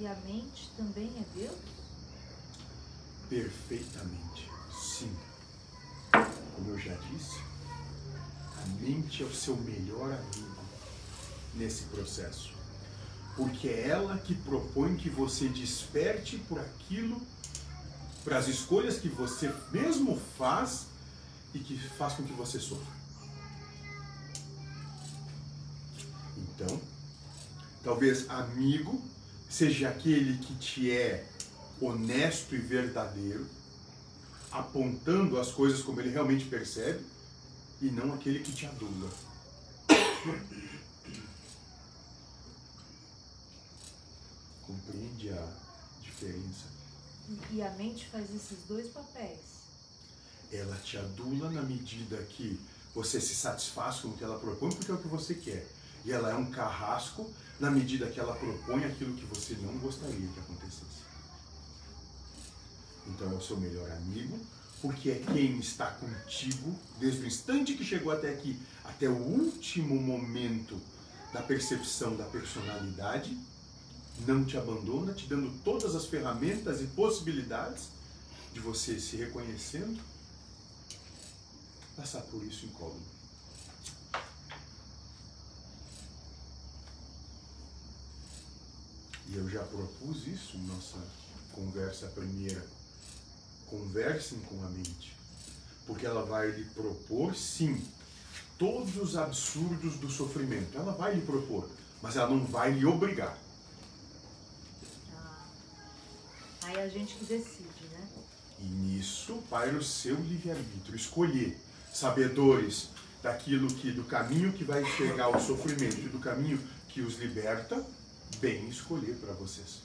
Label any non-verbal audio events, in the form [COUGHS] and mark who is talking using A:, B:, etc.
A: E a mente também é Deus?
B: Perfeitamente, sim. Como eu já disse, a mente é o seu melhor amigo nesse processo. Porque é ela que propõe que você desperte por aquilo, para as escolhas que você mesmo faz e que faz com que você sofra. Então, talvez amigo seja aquele que te é honesto e verdadeiro, apontando as coisas como ele realmente percebe, e não aquele que te adula. [COUGHS] Compreende a diferença?
A: E a mente faz esses dois papéis.
B: Ela te adula na medida que você se satisfaz com o que ela propõe, porque é o que você quer. E ela é um carrasco na medida que ela propõe aquilo que você não gostaria que acontecesse. Então é o seu melhor amigo, porque é quem está contigo desde o instante que chegou até aqui, até o último momento da percepção da personalidade, não te abandona, te dando todas as ferramentas e possibilidades de você se reconhecendo, passar por isso incólume. E eu já propus isso em nossa conversa primeira. Conversem com a mente. Porque ela vai lhe propor, sim, todos os absurdos do sofrimento. Ela vai lhe propor, mas ela não vai lhe obrigar.
A: Ah. Aí é a gente que decide, né?
B: E nisso vai o seu livre-arbítrio, escolher sabedores daquilo que, do caminho que vai chegar ao sofrimento e do caminho que os liberta, bem escolher para vocês.